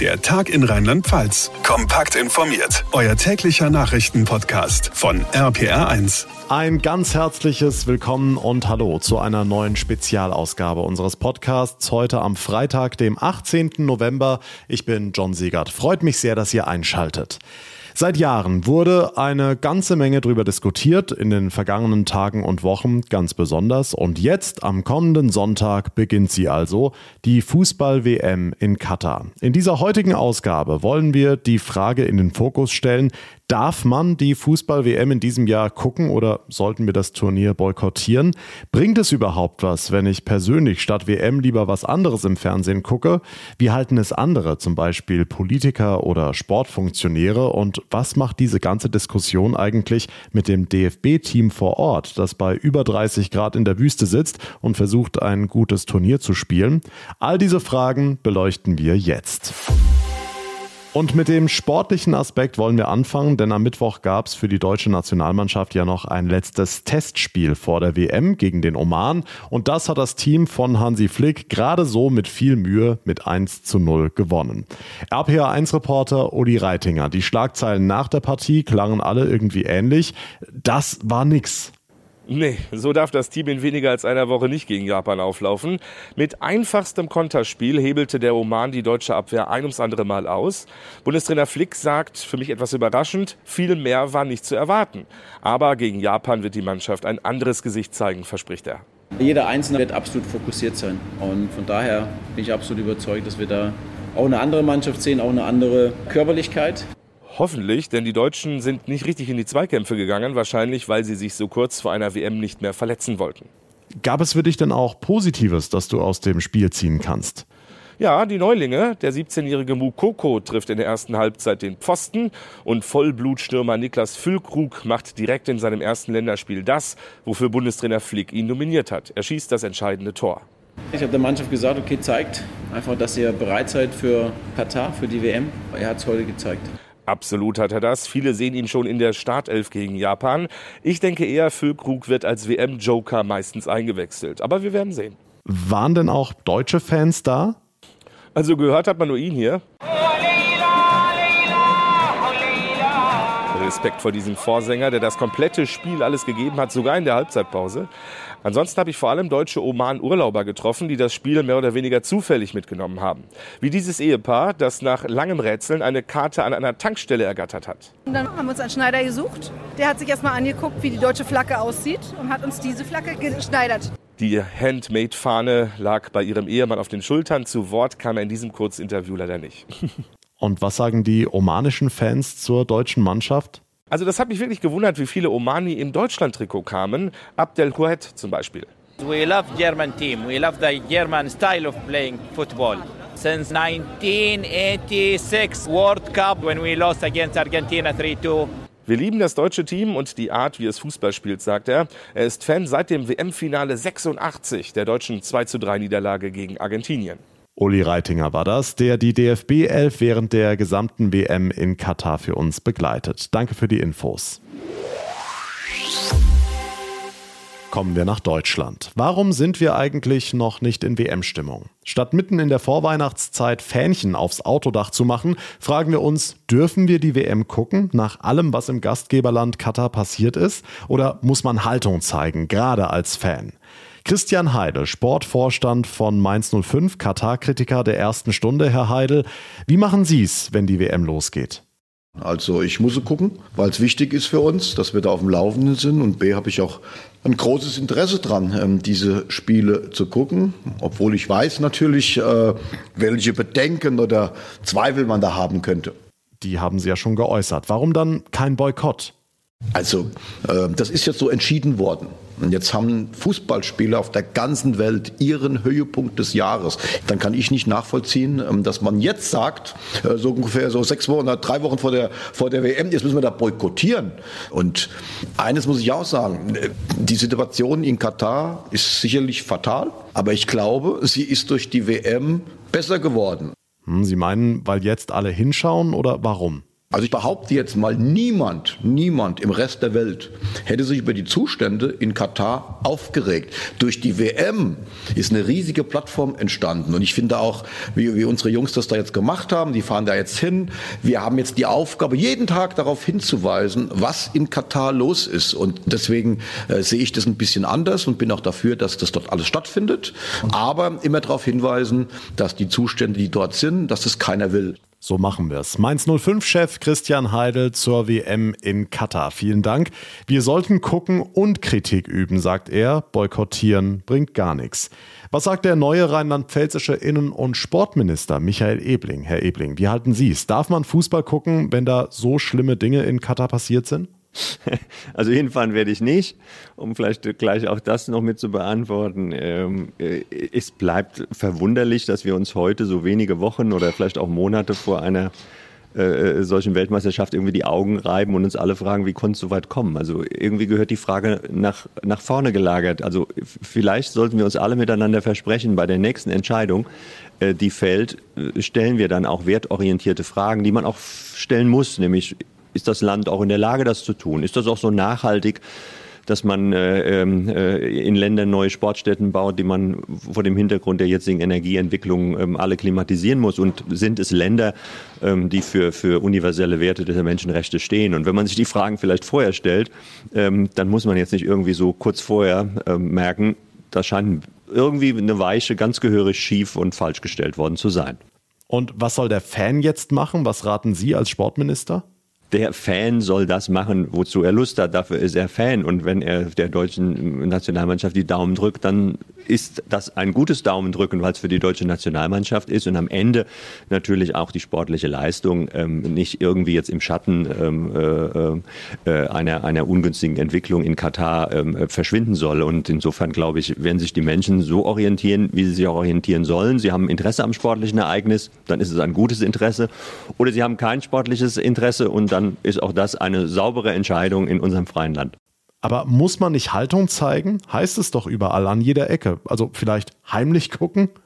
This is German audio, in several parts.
Der Tag in Rheinland-Pfalz. Kompakt informiert. Euer täglicher Nachrichtenpodcast von RPR1. Ein ganz herzliches Willkommen und Hallo zu einer neuen Spezialausgabe unseres Podcasts heute am Freitag, dem 18. November. Ich bin John Siegert. Freut mich sehr, dass ihr einschaltet. Seit Jahren wurde eine ganze Menge darüber diskutiert, in den vergangenen Tagen und Wochen ganz besonders. Und jetzt, am kommenden Sonntag, beginnt sie also, die Fußball-WM in Katar. In dieser heutigen Ausgabe wollen wir die Frage in den Fokus stellen, Darf man die Fußball-WM in diesem Jahr gucken oder sollten wir das Turnier boykottieren? Bringt es überhaupt was, wenn ich persönlich statt WM lieber was anderes im Fernsehen gucke? Wie halten es andere, zum Beispiel Politiker oder Sportfunktionäre? Und was macht diese ganze Diskussion eigentlich mit dem DFB-Team vor Ort, das bei über 30 Grad in der Wüste sitzt und versucht, ein gutes Turnier zu spielen? All diese Fragen beleuchten wir jetzt. Und mit dem sportlichen Aspekt wollen wir anfangen, denn am Mittwoch gab es für die deutsche Nationalmannschaft ja noch ein letztes Testspiel vor der WM gegen den Oman. Und das hat das Team von Hansi Flick gerade so mit viel Mühe mit 1 zu 0 gewonnen. RPA1-Reporter Uli Reitinger. Die Schlagzeilen nach der Partie klangen alle irgendwie ähnlich. Das war nix. Nee, so darf das Team in weniger als einer Woche nicht gegen Japan auflaufen. Mit einfachstem Konterspiel hebelte der Oman die deutsche Abwehr ein ums andere Mal aus. Bundestrainer Flick sagt, für mich etwas überraschend, viel mehr war nicht zu erwarten. Aber gegen Japan wird die Mannschaft ein anderes Gesicht zeigen, verspricht er. Jeder Einzelne wird absolut fokussiert sein. Und von daher bin ich absolut überzeugt, dass wir da auch eine andere Mannschaft sehen, auch eine andere Körperlichkeit. Hoffentlich, denn die Deutschen sind nicht richtig in die Zweikämpfe gegangen, wahrscheinlich weil sie sich so kurz vor einer WM nicht mehr verletzen wollten. Gab es für dich denn auch Positives, das du aus dem Spiel ziehen kannst? Ja, die Neulinge, der 17-jährige Mukoko trifft in der ersten Halbzeit den Pfosten und Vollblutstürmer Niklas Füllkrug macht direkt in seinem ersten Länderspiel das, wofür Bundestrainer Flick ihn nominiert hat. Er schießt das entscheidende Tor. Ich habe der Mannschaft gesagt, okay, zeigt einfach, dass ihr bereit seid für Katar, für die WM. Er hat es heute gezeigt. Absolut hat er das. Viele sehen ihn schon in der Startelf gegen Japan. Ich denke eher, Füllkrug wird als WM-Joker meistens eingewechselt. Aber wir werden sehen. Waren denn auch deutsche Fans da? Also gehört hat man nur ihn hier. Respekt vor diesem Vorsänger, der das komplette Spiel alles gegeben hat, sogar in der Halbzeitpause. Ansonsten habe ich vor allem deutsche Oman-Urlauber getroffen, die das Spiel mehr oder weniger zufällig mitgenommen haben. Wie dieses Ehepaar, das nach langem Rätseln eine Karte an einer Tankstelle ergattert hat. Und dann haben wir uns einen Schneider gesucht. Der hat sich erstmal angeguckt, wie die deutsche Flagge aussieht und hat uns diese Flagge geschneidert. Die Handmade-Fahne lag bei ihrem Ehemann auf den Schultern. Zu Wort kam er in diesem Kurzinterview leider nicht. Und was sagen die omanischen Fans zur deutschen Mannschaft? Also das hat mich wirklich gewundert, wie viele Omani im Deutschland-Trikot kamen. Abdel Huet zum Beispiel. We love German team. We love the German style of playing football. Since 1986 World Cup when we lost against Argentina 3-2. Wir lieben das deutsche Team und die Art, wie es Fußball spielt, sagt er. Er ist Fan seit dem WM-Finale 86 der deutschen 2 Niederlage gegen Argentinien. Uli Reitinger war das, der die DFB 11 während der gesamten WM in Katar für uns begleitet. Danke für die Infos. Kommen wir nach Deutschland. Warum sind wir eigentlich noch nicht in WM-Stimmung? Statt mitten in der Vorweihnachtszeit Fähnchen aufs Autodach zu machen, fragen wir uns, dürfen wir die WM gucken, nach allem, was im Gastgeberland Katar passiert ist? Oder muss man Haltung zeigen, gerade als Fan? Christian Heidel, Sportvorstand von Mainz 05, Katar-Kritiker der ersten Stunde. Herr Heidel, wie machen Sie es, wenn die WM losgeht? Also ich muss gucken, weil es wichtig ist für uns, dass wir da auf dem Laufenden sind. Und B habe ich auch ein großes Interesse dran, ähm, diese Spiele zu gucken. Obwohl ich weiß natürlich, äh, welche Bedenken oder Zweifel man da haben könnte. Die haben Sie ja schon geäußert. Warum dann kein Boykott? Also, äh, das ist jetzt so entschieden worden. Und jetzt haben Fußballspieler auf der ganzen Welt ihren Höhepunkt des Jahres. Dann kann ich nicht nachvollziehen, ähm, dass man jetzt sagt, äh, so ungefähr so sechs Wochen, drei Wochen vor der, vor der WM, jetzt müssen wir da boykottieren. Und eines muss ich auch sagen, äh, die Situation in Katar ist sicherlich fatal, aber ich glaube, sie ist durch die WM besser geworden. Hm, sie meinen, weil jetzt alle hinschauen oder warum? Also ich behaupte jetzt mal, niemand, niemand im Rest der Welt hätte sich über die Zustände in Katar aufgeregt. Durch die WM ist eine riesige Plattform entstanden. Und ich finde auch, wie, wie unsere Jungs das da jetzt gemacht haben, die fahren da jetzt hin. Wir haben jetzt die Aufgabe, jeden Tag darauf hinzuweisen, was in Katar los ist. Und deswegen äh, sehe ich das ein bisschen anders und bin auch dafür, dass das dort alles stattfindet. Aber immer darauf hinweisen, dass die Zustände, die dort sind, dass das keiner will. So machen wir es. Mainz 05-Chef Christian Heidel zur WM in Katar. Vielen Dank. Wir sollten gucken und Kritik üben, sagt er. Boykottieren bringt gar nichts. Was sagt der neue rheinland-pfälzische Innen- und Sportminister Michael Ebling? Herr Ebling, wie halten Sie es? Darf man Fußball gucken, wenn da so schlimme Dinge in Katar passiert sind? Also hinfahren werde ich nicht, um vielleicht gleich auch das noch mit zu beantworten. Ähm, äh, es bleibt verwunderlich, dass wir uns heute so wenige Wochen oder vielleicht auch Monate vor einer äh, äh solchen Weltmeisterschaft irgendwie die Augen reiben und uns alle fragen, wie konnte es so weit kommen? Also irgendwie gehört die Frage nach, nach vorne gelagert. Also vielleicht sollten wir uns alle miteinander versprechen, bei der nächsten Entscheidung, die fällt, stellen wir dann auch wertorientierte Fragen, die man auch stellen muss, nämlich ist das Land auch in der Lage, das zu tun? Ist das auch so nachhaltig? dass man äh, ähm, äh, in Ländern neue Sportstätten baut, die man vor dem Hintergrund der jetzigen Energieentwicklung ähm, alle klimatisieren muss. Und sind es Länder, ähm, die für, für universelle Werte der Menschenrechte stehen? Und wenn man sich die Fragen vielleicht vorher stellt, ähm, dann muss man jetzt nicht irgendwie so kurz vorher ähm, merken, da scheint irgendwie eine Weiche ganz gehörig schief und falsch gestellt worden zu sein. Und was soll der Fan jetzt machen? Was raten Sie als Sportminister? Der Fan soll das machen, wozu er Lust hat. Dafür ist er Fan. Und wenn er der deutschen Nationalmannschaft die Daumen drückt, dann ist das ein gutes Daumendrücken, weil es für die deutsche Nationalmannschaft ist und am Ende natürlich auch die sportliche Leistung ähm, nicht irgendwie jetzt im Schatten ähm, äh, äh, einer, einer ungünstigen Entwicklung in Katar ähm, verschwinden soll. Und insofern glaube ich, werden sich die Menschen so orientieren, wie sie sich auch orientieren sollen. Sie haben Interesse am sportlichen Ereignis, dann ist es ein gutes Interesse. Oder sie haben kein sportliches Interesse und dann ist auch das eine saubere Entscheidung in unserem freien Land. Aber muss man nicht Haltung zeigen? Heißt es doch überall an jeder Ecke. Also vielleicht heimlich gucken?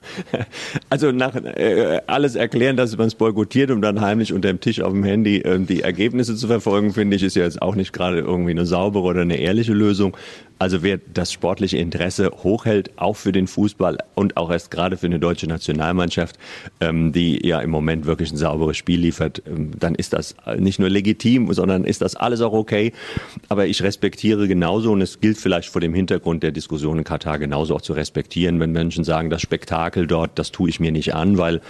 Also nach äh, alles erklären, dass man es boykottiert, um dann heimlich unter dem Tisch auf dem Handy äh, die Ergebnisse zu verfolgen, finde ich, ist ja jetzt auch nicht gerade irgendwie eine saubere oder eine ehrliche Lösung. Also wer das sportliche Interesse hochhält, auch für den Fußball und auch erst gerade für eine deutsche Nationalmannschaft, ähm, die ja im Moment wirklich ein sauberes Spiel liefert, ähm, dann ist das nicht nur legitim, sondern ist das alles auch okay. Aber ich respektiere genauso und es gilt vielleicht vor dem Hintergrund der Diskussion in Katar genauso auch zu respektieren, wenn Menschen sagen, das Spektakel dort, das tue ich mir nicht an, weil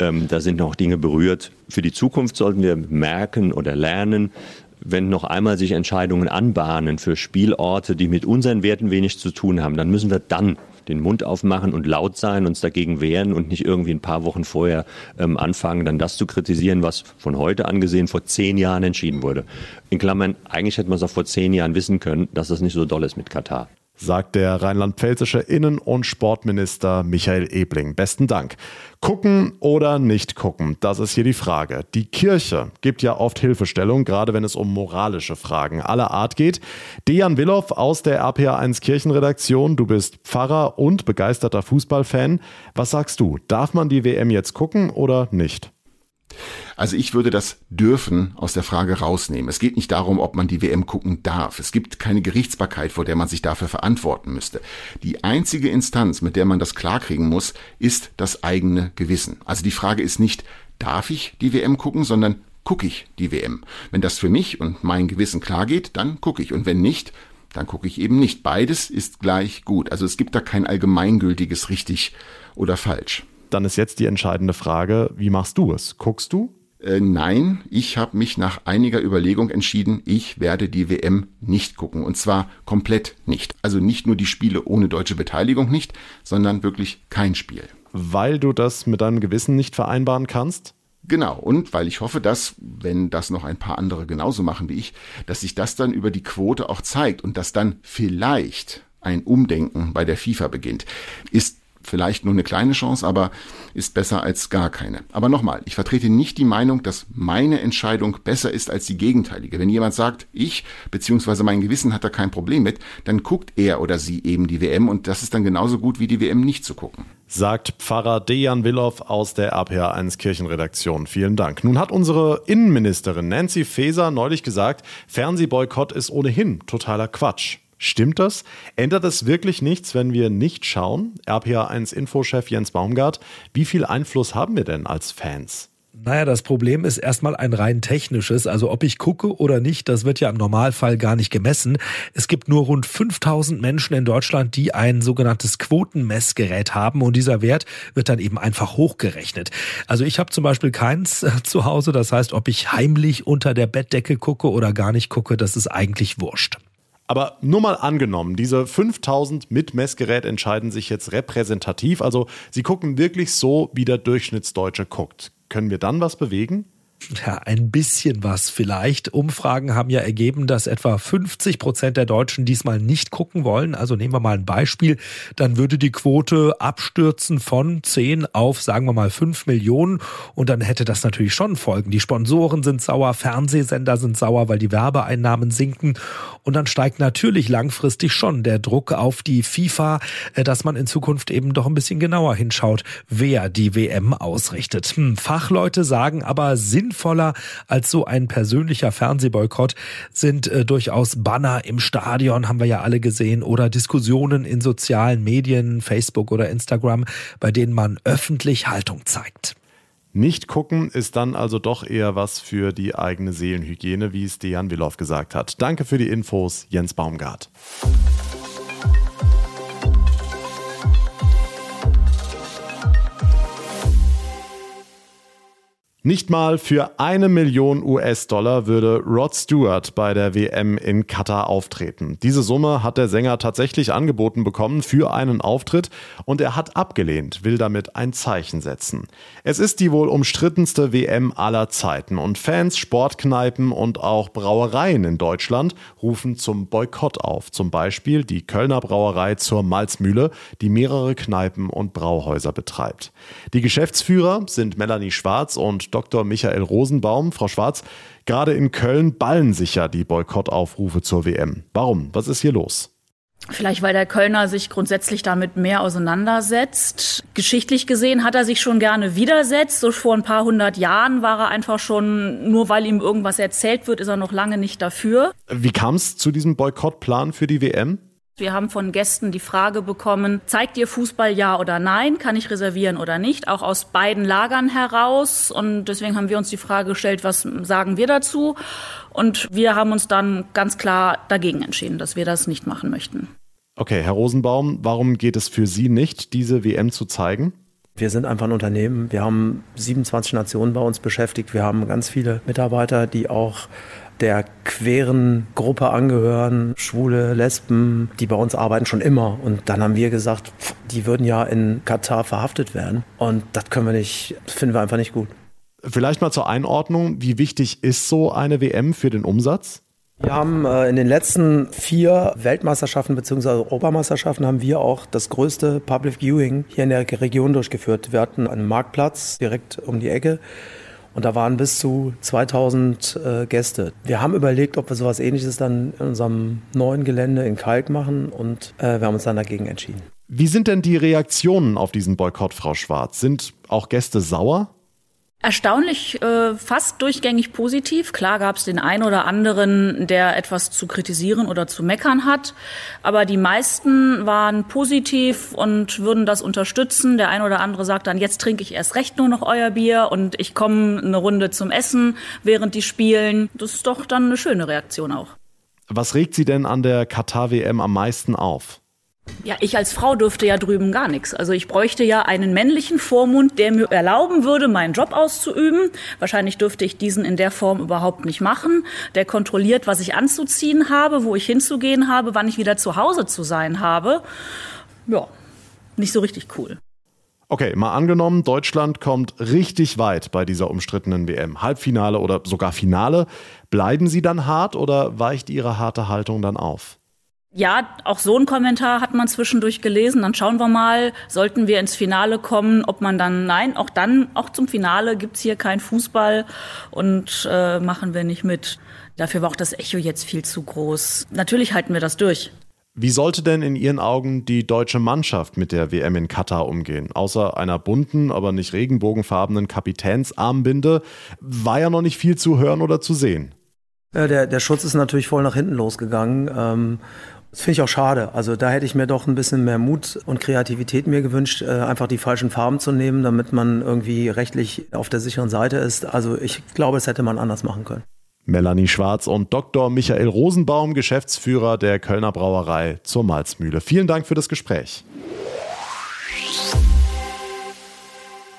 ähm, da sind noch Dinge berührt. Für die Zukunft sollten wir merken oder lernen, wenn noch einmal sich Entscheidungen anbahnen für Spielorte, die mit unseren Werten wenig zu tun haben, dann müssen wir dann den Mund aufmachen und laut sein, uns dagegen wehren und nicht irgendwie ein paar Wochen vorher ähm, anfangen, dann das zu kritisieren, was von heute angesehen vor zehn Jahren entschieden wurde. In Klammern, eigentlich hätte man es auch vor zehn Jahren wissen können, dass das nicht so doll ist mit Katar sagt der rheinland-pfälzische Innen- und Sportminister Michael Ebling. Besten Dank. Gucken oder nicht gucken, das ist hier die Frage. Die Kirche gibt ja oft Hilfestellung, gerade wenn es um moralische Fragen aller Art geht. Dejan Willow aus der RPA1 Kirchenredaktion, du bist Pfarrer und begeisterter Fußballfan. Was sagst du? Darf man die WM jetzt gucken oder nicht? Also ich würde das dürfen aus der Frage rausnehmen. Es geht nicht darum, ob man die WM gucken darf. Es gibt keine Gerichtsbarkeit, vor der man sich dafür verantworten müsste. Die einzige Instanz, mit der man das klarkriegen muss, ist das eigene Gewissen. Also die Frage ist nicht, darf ich die WM gucken, sondern gucke ich die WM. Wenn das für mich und mein Gewissen klar geht, dann gucke ich. Und wenn nicht, dann gucke ich eben nicht. Beides ist gleich gut. Also es gibt da kein allgemeingültiges richtig oder falsch. Dann ist jetzt die entscheidende Frage, wie machst du es? Guckst du? Äh, nein, ich habe mich nach einiger Überlegung entschieden, ich werde die WM nicht gucken. Und zwar komplett nicht. Also nicht nur die Spiele ohne deutsche Beteiligung nicht, sondern wirklich kein Spiel. Weil du das mit deinem Gewissen nicht vereinbaren kannst? Genau, und weil ich hoffe, dass, wenn das noch ein paar andere genauso machen wie ich, dass sich das dann über die Quote auch zeigt und dass dann vielleicht ein Umdenken bei der FIFA beginnt. Ist vielleicht nur eine kleine Chance, aber ist besser als gar keine. Aber nochmal, ich vertrete nicht die Meinung, dass meine Entscheidung besser ist als die gegenteilige. Wenn jemand sagt, ich bzw. mein Gewissen hat da kein Problem mit, dann guckt er oder sie eben die WM und das ist dann genauso gut wie die WM nicht zu gucken. Sagt Pfarrer Dejan Willow aus der APA1 Kirchenredaktion. Vielen Dank. Nun hat unsere Innenministerin Nancy Faeser neulich gesagt, Fernsehboykott ist ohnehin totaler Quatsch. Stimmt das? Ändert es wirklich nichts, wenn wir nicht schauen? RPA1-Infochef Jens Baumgart, wie viel Einfluss haben wir denn als Fans? Naja, das Problem ist erstmal ein rein technisches. Also ob ich gucke oder nicht, das wird ja im Normalfall gar nicht gemessen. Es gibt nur rund 5000 Menschen in Deutschland, die ein sogenanntes Quotenmessgerät haben und dieser Wert wird dann eben einfach hochgerechnet. Also ich habe zum Beispiel keins äh, zu Hause. Das heißt, ob ich heimlich unter der Bettdecke gucke oder gar nicht gucke, das ist eigentlich wurscht. Aber nur mal angenommen, diese 5000 mit Messgerät entscheiden sich jetzt repräsentativ, also sie gucken wirklich so, wie der Durchschnittsdeutsche guckt. Können wir dann was bewegen? Ja, ein bisschen was vielleicht. Umfragen haben ja ergeben, dass etwa 50 Prozent der Deutschen diesmal nicht gucken wollen. Also nehmen wir mal ein Beispiel. Dann würde die Quote abstürzen von 10 auf, sagen wir mal, 5 Millionen. Und dann hätte das natürlich schon Folgen. Die Sponsoren sind sauer, Fernsehsender sind sauer, weil die Werbeeinnahmen sinken. Und dann steigt natürlich langfristig schon der Druck auf die FIFA, äh, dass man in Zukunft eben doch ein bisschen genauer hinschaut, wer die WM ausrichtet. Hm, Fachleute sagen aber, sinnvoll sinnvoller als so ein persönlicher Fernsehboykott sind äh, durchaus Banner im Stadion, haben wir ja alle gesehen, oder Diskussionen in sozialen Medien, Facebook oder Instagram, bei denen man öffentlich Haltung zeigt. Nicht gucken ist dann also doch eher was für die eigene Seelenhygiene, wie es Dejan Willow gesagt hat. Danke für die Infos, Jens Baumgart. Nicht mal für eine Million US-Dollar würde Rod Stewart bei der WM in Katar auftreten. Diese Summe hat der Sänger tatsächlich angeboten bekommen für einen Auftritt und er hat abgelehnt, will damit ein Zeichen setzen. Es ist die wohl umstrittenste WM aller Zeiten und Fans, Sportkneipen und auch Brauereien in Deutschland rufen zum Boykott auf. Zum Beispiel die Kölner Brauerei zur Malzmühle, die mehrere Kneipen und Brauhäuser betreibt. Die Geschäftsführer sind Melanie Schwarz und Dr. Michael Rosenbaum. Frau Schwarz, gerade in Köln ballen sich ja die Boykottaufrufe zur WM. Warum? Was ist hier los? Vielleicht, weil der Kölner sich grundsätzlich damit mehr auseinandersetzt. Geschichtlich gesehen hat er sich schon gerne widersetzt. So vor ein paar hundert Jahren war er einfach schon, nur weil ihm irgendwas erzählt wird, ist er noch lange nicht dafür. Wie kam es zu diesem Boykottplan für die WM? Wir haben von Gästen die Frage bekommen, zeigt ihr Fußball ja oder nein? Kann ich reservieren oder nicht? Auch aus beiden Lagern heraus. Und deswegen haben wir uns die Frage gestellt, was sagen wir dazu? Und wir haben uns dann ganz klar dagegen entschieden, dass wir das nicht machen möchten. Okay, Herr Rosenbaum, warum geht es für Sie nicht, diese WM zu zeigen? Wir sind einfach ein Unternehmen. Wir haben 27 Nationen bei uns beschäftigt. Wir haben ganz viele Mitarbeiter, die auch der queeren Gruppe angehören, Schwule, Lesben, die bei uns arbeiten schon immer. Und dann haben wir gesagt, die würden ja in Katar verhaftet werden. Und das können wir nicht, das finden wir einfach nicht gut. Vielleicht mal zur Einordnung, wie wichtig ist so eine WM für den Umsatz? Wir haben äh, in den letzten vier Weltmeisterschaften bzw. Europameisterschaften haben wir auch das größte Public Viewing hier in der Region durchgeführt. Wir hatten einen Marktplatz direkt um die Ecke und da waren bis zu 2000 äh, Gäste. Wir haben überlegt, ob wir sowas ähnliches dann in unserem neuen Gelände in Kalk machen und äh, wir haben uns dann dagegen entschieden. Wie sind denn die Reaktionen auf diesen Boykott, Frau Schwarz? Sind auch Gäste sauer? Erstaunlich äh, fast durchgängig positiv. Klar gab es den einen oder anderen, der etwas zu kritisieren oder zu meckern hat. Aber die meisten waren positiv und würden das unterstützen. Der eine oder andere sagt dann, jetzt trinke ich erst recht nur noch euer Bier und ich komme eine Runde zum Essen, während die spielen. Das ist doch dann eine schöne Reaktion auch. Was regt Sie denn an der Katar-WM am meisten auf? Ja, ich als Frau dürfte ja drüben gar nichts. Also ich bräuchte ja einen männlichen Vormund, der mir erlauben würde, meinen Job auszuüben. Wahrscheinlich dürfte ich diesen in der Form überhaupt nicht machen. Der kontrolliert, was ich anzuziehen habe, wo ich hinzugehen habe, wann ich wieder zu Hause zu sein habe. Ja, nicht so richtig cool. Okay, mal angenommen, Deutschland kommt richtig weit bei dieser umstrittenen WM. Halbfinale oder sogar Finale. Bleiben Sie dann hart oder weicht Ihre harte Haltung dann auf? Ja, auch so ein Kommentar hat man zwischendurch gelesen. Dann schauen wir mal, sollten wir ins Finale kommen, ob man dann, nein, auch dann, auch zum Finale gibt's hier keinen Fußball und äh, machen wir nicht mit. Dafür war auch das Echo jetzt viel zu groß. Natürlich halten wir das durch. Wie sollte denn in Ihren Augen die deutsche Mannschaft mit der WM in Katar umgehen? Außer einer bunten, aber nicht regenbogenfarbenen Kapitänsarmbinde war ja noch nicht viel zu hören oder zu sehen. Ja, der, der Schutz ist natürlich voll nach hinten losgegangen. Ähm, das finde ich auch schade. Also da hätte ich mir doch ein bisschen mehr Mut und Kreativität mir gewünscht, äh, einfach die falschen Farben zu nehmen, damit man irgendwie rechtlich auf der sicheren Seite ist. Also ich glaube, das hätte man anders machen können. Melanie Schwarz und Dr. Michael Rosenbaum, Geschäftsführer der Kölner Brauerei zur Malzmühle. Vielen Dank für das Gespräch.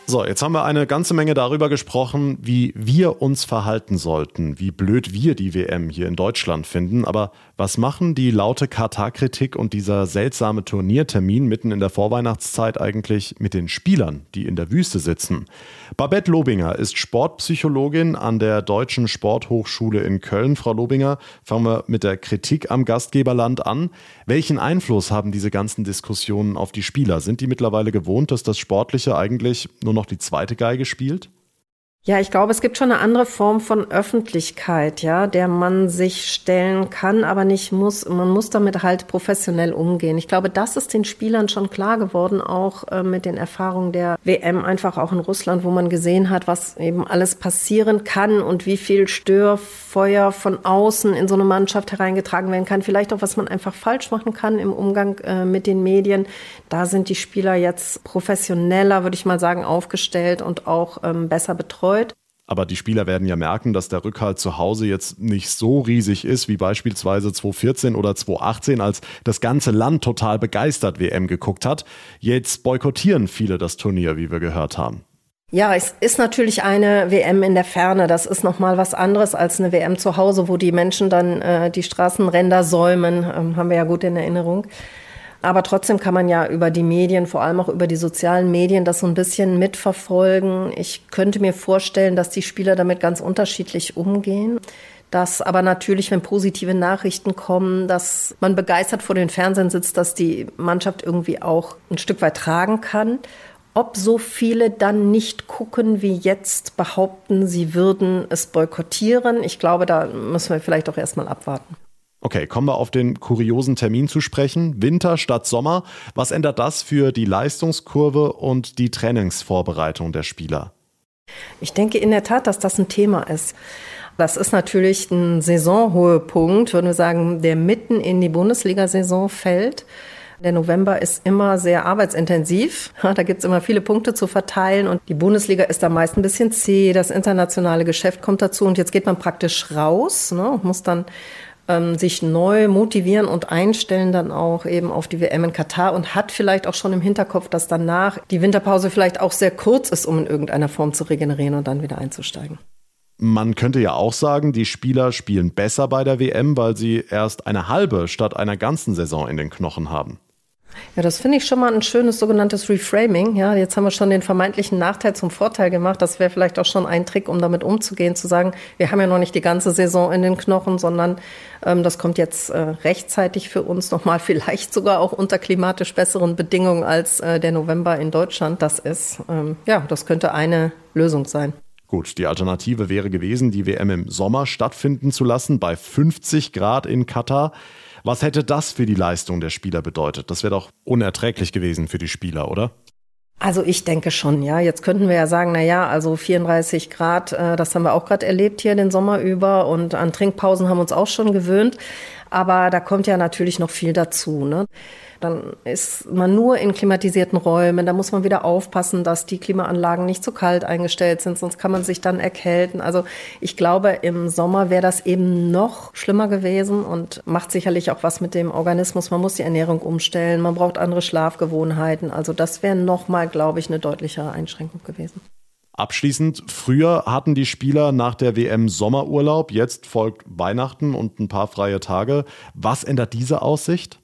So, jetzt haben wir eine ganze Menge darüber gesprochen, wie wir uns verhalten sollten, wie blöd wir die WM hier in Deutschland finden. Aber was machen die laute Katar-Kritik und dieser seltsame Turniertermin mitten in der Vorweihnachtszeit eigentlich mit den Spielern, die in der Wüste sitzen? Babette Lobinger ist Sportpsychologin an der Deutschen Sporthochschule in Köln. Frau Lobinger, fangen wir mit der Kritik am Gastgeberland an. Welchen Einfluss haben diese ganzen Diskussionen auf die Spieler? Sind die mittlerweile gewohnt, dass das Sportliche eigentlich nur noch die zweite Geige spielt? Ja, ich glaube, es gibt schon eine andere Form von Öffentlichkeit, ja, der man sich stellen kann, aber nicht muss. Man muss damit halt professionell umgehen. Ich glaube, das ist den Spielern schon klar geworden, auch äh, mit den Erfahrungen der WM, einfach auch in Russland, wo man gesehen hat, was eben alles passieren kann und wie viel Störfeuer von außen in so eine Mannschaft hereingetragen werden kann. Vielleicht auch, was man einfach falsch machen kann im Umgang äh, mit den Medien. Da sind die Spieler jetzt professioneller, würde ich mal sagen, aufgestellt und auch ähm, besser betreut betreut. Aber die Spieler werden ja merken, dass der Rückhalt zu Hause jetzt nicht so riesig ist wie beispielsweise 2014 oder 2018, als das ganze Land total begeistert WM geguckt hat. Jetzt boykottieren viele das Turnier, wie wir gehört haben. Ja, es ist natürlich eine WM in der Ferne. Das ist noch mal was anderes als eine WM zu Hause, wo die Menschen dann äh, die Straßenränder säumen. Ähm, haben wir ja gut in Erinnerung. Aber trotzdem kann man ja über die Medien, vor allem auch über die sozialen Medien, das so ein bisschen mitverfolgen. Ich könnte mir vorstellen, dass die Spieler damit ganz unterschiedlich umgehen. Dass aber natürlich, wenn positive Nachrichten kommen, dass man begeistert vor den Fernsehen sitzt, dass die Mannschaft irgendwie auch ein Stück weit tragen kann. Ob so viele dann nicht gucken, wie jetzt behaupten, sie würden es boykottieren, ich glaube, da müssen wir vielleicht auch erstmal abwarten. Okay, kommen wir auf den kuriosen Termin zu sprechen. Winter statt Sommer. Was ändert das für die Leistungskurve und die Trainingsvorbereitung der Spieler? Ich denke in der Tat, dass das ein Thema ist. Das ist natürlich ein Saisonhöhepunkt, würden wir sagen, der mitten in die Bundesliga-Saison fällt. Der November ist immer sehr arbeitsintensiv. Da gibt es immer viele Punkte zu verteilen und die Bundesliga ist da meist ein bisschen zäh. Das internationale Geschäft kommt dazu und jetzt geht man praktisch raus ne, und muss dann ähm, sich neu motivieren und einstellen dann auch eben auf die WM in Katar und hat vielleicht auch schon im Hinterkopf, dass danach die Winterpause vielleicht auch sehr kurz ist, um in irgendeiner Form zu regenerieren und dann wieder einzusteigen. Man könnte ja auch sagen, die Spieler spielen besser bei der WM, weil sie erst eine halbe statt einer ganzen Saison in den Knochen haben. Ja, das finde ich schon mal ein schönes sogenanntes Reframing. Ja, jetzt haben wir schon den vermeintlichen Nachteil zum Vorteil gemacht. Das wäre vielleicht auch schon ein Trick, um damit umzugehen, zu sagen, wir haben ja noch nicht die ganze Saison in den Knochen, sondern ähm, das kommt jetzt äh, rechtzeitig für uns nochmal, vielleicht sogar auch unter klimatisch besseren Bedingungen als äh, der November in Deutschland das ist. Ähm, ja, das könnte eine Lösung sein. Gut, die Alternative wäre gewesen, die WM im Sommer stattfinden zu lassen, bei 50 Grad in Katar. Was hätte das für die Leistung der Spieler bedeutet? Das wäre doch unerträglich gewesen für die Spieler, oder? Also ich denke schon, ja. Jetzt könnten wir ja sagen, na ja, also 34 Grad, äh, das haben wir auch gerade erlebt hier den Sommer über und an Trinkpausen haben wir uns auch schon gewöhnt. Aber da kommt ja natürlich noch viel dazu. Ne? Dann ist man nur in klimatisierten Räumen. Da muss man wieder aufpassen, dass die Klimaanlagen nicht zu kalt eingestellt sind, sonst kann man sich dann erkälten. Also ich glaube, im Sommer wäre das eben noch schlimmer gewesen und macht sicherlich auch was mit dem Organismus. Man muss die Ernährung umstellen, man braucht andere Schlafgewohnheiten. Also das wäre nochmal, glaube ich, eine deutlichere Einschränkung gewesen. Abschließend, früher hatten die Spieler nach der WM Sommerurlaub, jetzt folgt Weihnachten und ein paar freie Tage. Was ändert diese Aussicht?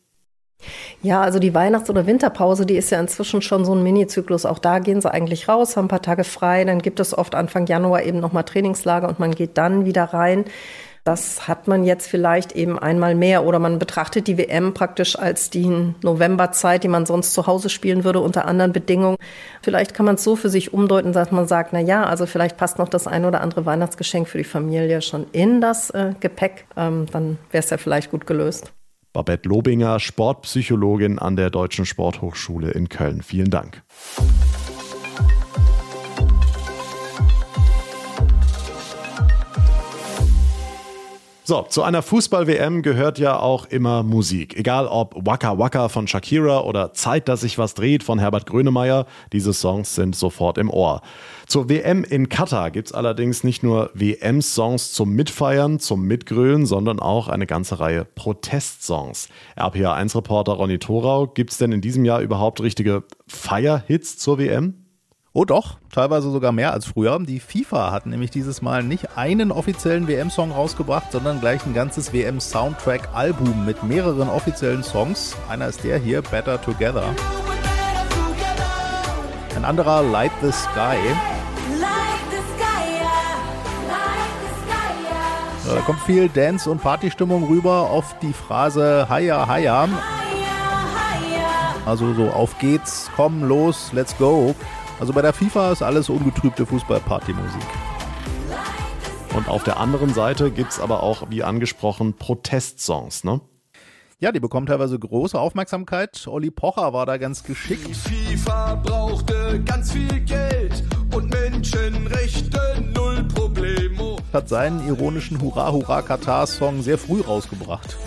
Ja, also die Weihnachts- oder Winterpause, die ist ja inzwischen schon so ein Mini-Zyklus. Auch da gehen sie eigentlich raus, haben ein paar Tage frei. Dann gibt es oft Anfang Januar eben nochmal Trainingslager und man geht dann wieder rein. Das hat man jetzt vielleicht eben einmal mehr oder man betrachtet die WM praktisch als die Novemberzeit, die man sonst zu Hause spielen würde unter anderen Bedingungen. Vielleicht kann man es so für sich umdeuten, dass man sagt, na ja, also vielleicht passt noch das ein oder andere Weihnachtsgeschenk für die Familie schon in das äh, Gepäck. Ähm, dann wäre es ja vielleicht gut gelöst. Babette Lobinger, Sportpsychologin an der Deutschen Sporthochschule in Köln. Vielen Dank. So, zu einer Fußball-WM gehört ja auch immer Musik. Egal ob Waka Waka von Shakira oder Zeit, dass sich was dreht von Herbert Grönemeyer, diese Songs sind sofort im Ohr. Zur WM in Katar gibt es allerdings nicht nur WM-Songs zum Mitfeiern, zum Mitgrölen, sondern auch eine ganze Reihe Protestsongs. RPA1-Reporter Ronny Thorau, gibt es denn in diesem Jahr überhaupt richtige Feierhits zur WM? Oh doch, teilweise sogar mehr als früher. Die FIFA hat nämlich dieses Mal nicht einen offiziellen WM-Song rausgebracht, sondern gleich ein ganzes WM-Soundtrack-Album mit mehreren offiziellen Songs. Einer ist der hier, Better Together. Ein anderer, Light the Sky. Da kommt viel Dance- und Partystimmung rüber auf die Phrase Haya Haya. Also so auf geht's, komm los, let's go. Also bei der FIFA ist alles ungetrübte Fußball-Party-Musik. Und auf der anderen Seite gibt es aber auch, wie angesprochen, Protestsongs, ne? Ja, die bekommen teilweise große Aufmerksamkeit. Olli Pocher war da ganz geschickt. Die FIFA brauchte ganz viel Geld und Menschenrechte null Problemo. Hat seinen ironischen Hurra Hurra Katar Song sehr früh rausgebracht.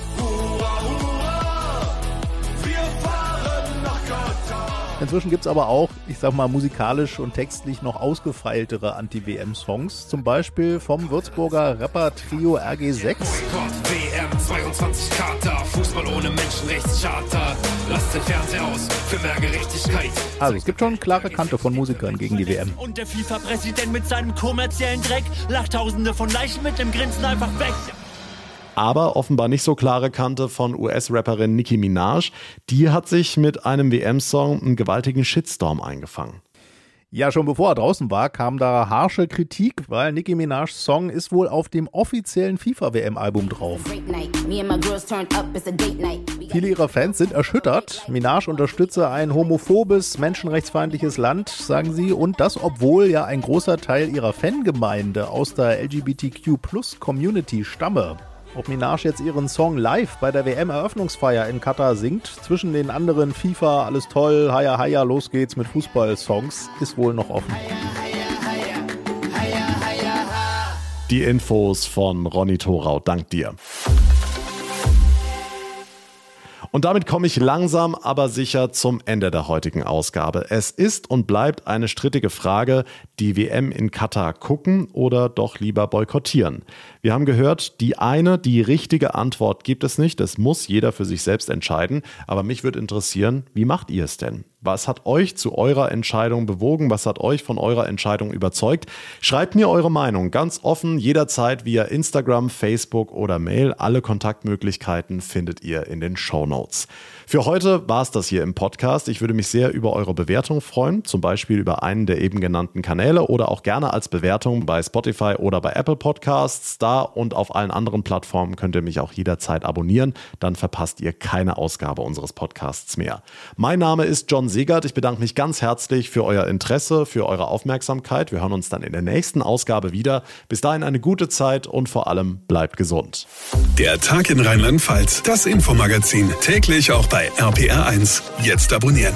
Inzwischen gibt es aber auch, ich sag mal, musikalisch und textlich noch ausgefeiltere Anti-WM-Songs. Zum Beispiel vom Würzburger Rapper-Trio RG6. WM 22 Kater, Fußball ohne Menschenrechtscharta. Lasst den Fernseher aus für mehr Gerechtigkeit. Also es gibt schon klare Kante von Musikern gegen die WM. Und der FIFA-Präsident mit seinem kommerziellen Dreck lacht tausende von Leichen mit dem Grinsen einfach weg aber offenbar nicht so klare Kante von US-Rapperin Nicki Minaj. Die hat sich mit einem WM-Song einen gewaltigen Shitstorm eingefangen. Ja, schon bevor er draußen war, kam da harsche Kritik, weil Nicki Minajs Song ist wohl auf dem offiziellen FIFA-WM-Album drauf. Viele ihrer Fans sind erschüttert. Minaj unterstütze ein homophobes, menschenrechtsfeindliches Land, sagen sie, und das, obwohl ja ein großer Teil ihrer Fangemeinde aus der LGBTQ-Plus-Community stamme. Ob Minaj jetzt ihren Song live bei der WM-Eröffnungsfeier in Katar singt, zwischen den anderen FIFA, alles toll, Haya Haya, los geht's mit Fußball-Songs, ist wohl noch offen. Die Infos von Ronny Thorau, dank dir. Und damit komme ich langsam aber sicher zum Ende der heutigen Ausgabe. Es ist und bleibt eine strittige Frage, die WM in Katar gucken oder doch lieber boykottieren. Wir haben gehört, die eine, die richtige Antwort gibt es nicht. Das muss jeder für sich selbst entscheiden. Aber mich würde interessieren, wie macht ihr es denn? Was hat euch zu eurer Entscheidung bewogen? Was hat euch von eurer Entscheidung überzeugt? Schreibt mir eure Meinung ganz offen, jederzeit via Instagram, Facebook oder Mail. Alle Kontaktmöglichkeiten findet ihr in den Show Notes. Für heute war es das hier im Podcast. Ich würde mich sehr über eure Bewertung freuen, zum Beispiel über einen der eben genannten Kanäle oder auch gerne als Bewertung bei Spotify oder bei Apple Podcasts. Da und auf allen anderen Plattformen könnt ihr mich auch jederzeit abonnieren. Dann verpasst ihr keine Ausgabe unseres Podcasts mehr. Mein Name ist John Segert. Ich bedanke mich ganz herzlich für euer Interesse, für eure Aufmerksamkeit. Wir hören uns dann in der nächsten Ausgabe wieder. Bis dahin eine gute Zeit und vor allem bleibt gesund. Der Tag in Rheinland-Pfalz, das Infomagazin, Täglich auch bei RPR1. Jetzt abonnieren.